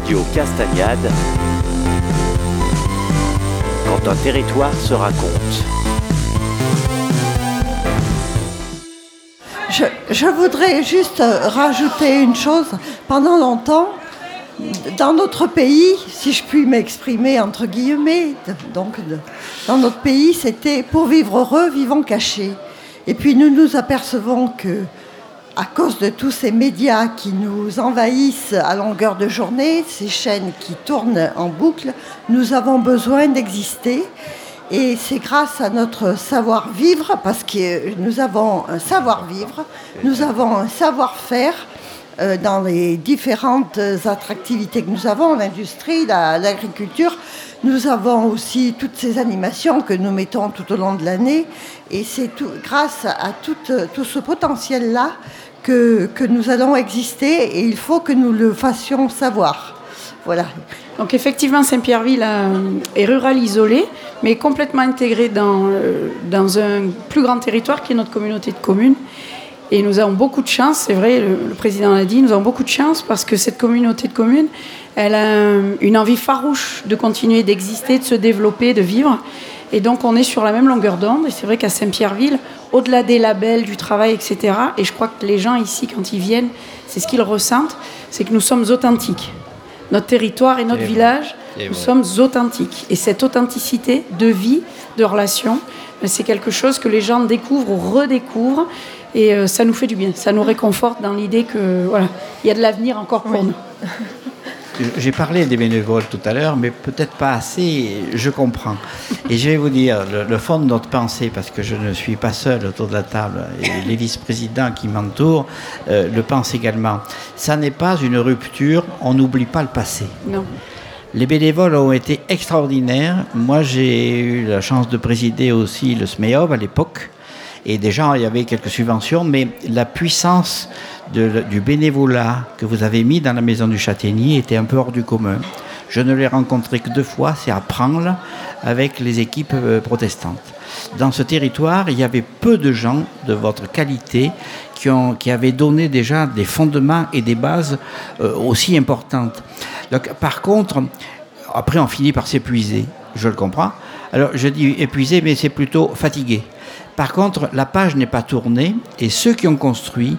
Radio Castagnade. Quand un territoire se raconte. Je, voudrais juste rajouter une chose. Pendant longtemps, dans notre pays, si je puis m'exprimer entre guillemets, donc dans notre pays, c'était pour vivre heureux, vivons cachés. Et puis nous nous apercevons que à cause de tous ces médias qui nous envahissent à longueur de journée, ces chaînes qui tournent en boucle, nous avons besoin d'exister. Et c'est grâce à notre savoir-vivre, parce que nous avons un savoir-vivre, nous avons un savoir-faire euh, dans les différentes attractivités que nous avons, l'industrie, l'agriculture. Nous avons aussi toutes ces animations que nous mettons tout au long de l'année. Et c'est grâce à tout, tout ce potentiel-là que, nous allons exister et il faut que nous le fassions savoir. Voilà. Donc effectivement, Saint-Pierreville euh, est rural isolé, mais complètement intégré dans, euh, dans un plus grand territoire qui est notre communauté de communes. Et nous avons beaucoup de chance, c'est vrai, le, président l'a dit, nous avons beaucoup de chance parce que cette communauté de communes, elle a une envie farouche de continuer d'exister, de se développer, de vivre. Et donc on est sur la même longueur d'onde. Et c'est vrai qu'à Saint-Pierreville, au-delà des labels, du travail, etc., et je crois que les gens ici, quand ils viennent, c'est ce qu'ils ressentent, c'est que nous sommes authentiques. Notre territoire et notre village, nous sommes authentiques. Et cette authenticité de vie, de relation, ben, c'est quelque chose que les gens découvrent ou redécouvrent. Et euh, ça nous fait du bien. Ça nous réconforte dans l'idée que voilà, il y a de l'avenir encore pour nous. J'ai parlé des bénévoles tout à l'heure, mais peut-être pas assez, je comprends. Et je vais vous dire, le, fond de notre pensée, parce que je ne suis pas seul autour de la table, et les vice-présidents qui m'entourent euh, le pensent également. Ça n'est pas une rupture, on n'oublie pas le passé. Non. Les bénévoles ont été extraordinaires. Moi, j'ai eu la chance de présider aussi le SMEOB à l'époque. Et déjà, il y avait quelques subventions, mais la puissance du bénévolat que vous avez mis dans la maison du Châtaignier était un peu hors du commun. Je ne l'ai rencontré que deux fois, c'est à Prangles, avec les équipes euh, protestantes. Dans ce territoire, il y avait peu de gens de votre qualité qui, ont, qui avaient donné déjà des fondements et des bases euh, aussi importantes. Par contre, après, on finit par s'épuiser, je le comprends. Alors, je dis épuisé, mais c'est plutôt fatigué. Par contre, la page n'est pas tournée et ceux qui ont construit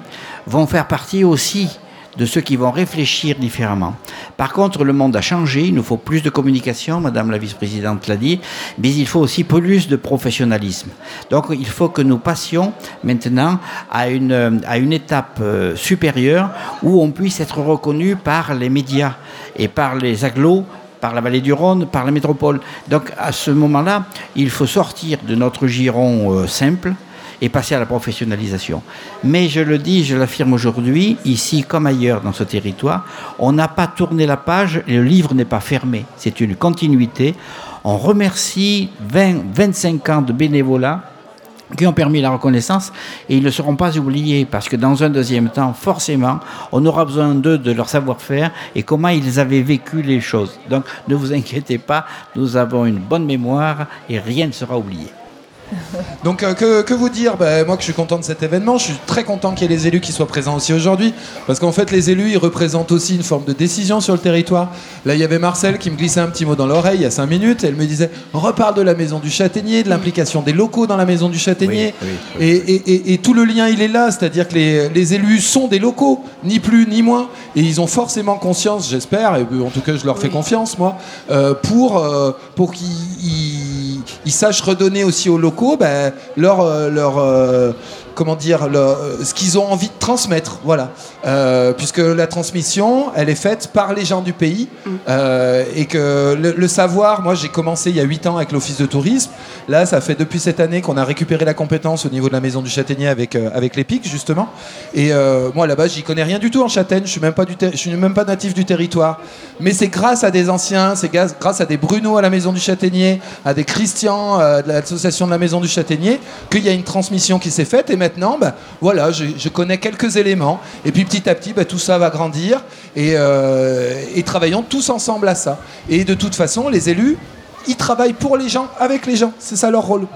vont faire partie aussi de ceux qui vont réfléchir différemment. Par contre, le monde a changé, il nous faut plus de communication, Madame la vice-présidente l'a dit, mais il faut aussi plus de professionnalisme. Donc il faut que nous passions maintenant à une, à une étape euh, supérieure où on puisse être reconnu par les médias et par les agglos par la vallée du Rhône, par la métropole. Donc à ce moment-là, il faut sortir de notre giron euh, simple et passer à la professionnalisation. Mais je le dis, je l'affirme aujourd'hui, ici comme ailleurs dans ce territoire, on n'a pas tourné la page le livre n'est pas fermé. C'est une continuité. On remercie 20, 25 ans de bénévolat qui ont permis la reconnaissance et ils ne seront pas oubliés parce que dans un deuxième temps, forcément, on aura besoin d'eux, de leur savoir-faire et comment ils avaient vécu les choses. Donc ne vous inquiétez pas, nous avons une bonne mémoire et rien ne sera oublié. Donc euh, que, vous dire ben, Moi que je suis content de cet événement, je suis très content qu'il y ait les élus qui soient présents aussi aujourd'hui, parce qu'en fait les élus, ils représentent aussi une forme de décision sur le territoire. Là, il y avait Marcel qui me glissait un petit mot dans l'oreille il y a cinq minutes, elle me disait, on reparle de la maison du Châtaignier, de l'implication des locaux dans la maison du Châtaignier, et, tout le lien, il est là, c'est-à-dire que les, élus sont des locaux, ni plus ni moins, et ils ont forcément conscience, j'espère, et en tout cas je leur fais confiance, moi, euh, pour, euh, pour qu'ils sachent redonner aussi aux locaux ben, leur, euh, euh, comment dire, euh, ce qu'ils ont envie de transmettre. Voilà. Euh, puisque la transmission, elle est faite par les gens du pays. Mm. Euh, et que le, savoir, moi j'ai commencé il y a 8 ans avec l'Office de tourisme. Là, ça fait depuis cette année qu'on a récupéré la compétence au niveau de la Maison du Châtaignier avec, avec l'EPIC, justement. Et moi, là-bas, j'y connais rien du tout en Châtaigne. Je suis même pas, du je suis même pas natif du territoire. Mais c'est grâce à des anciens, c'est grâce à des Bruno à la Maison du Châtaignier, à des Christian de l'association de la Maison du Châtaignier, qu'il y a une transmission qui s'est faite. Et maintenant, bah, voilà, je, connais quelques éléments. Et puis petit à petit, bah, tout ça va grandir. Euh, et, travaillons tous ensemble à ça. Et de toute façon, les élus, ils travaillent pour les gens, avec les gens. C'est ça leur rôle.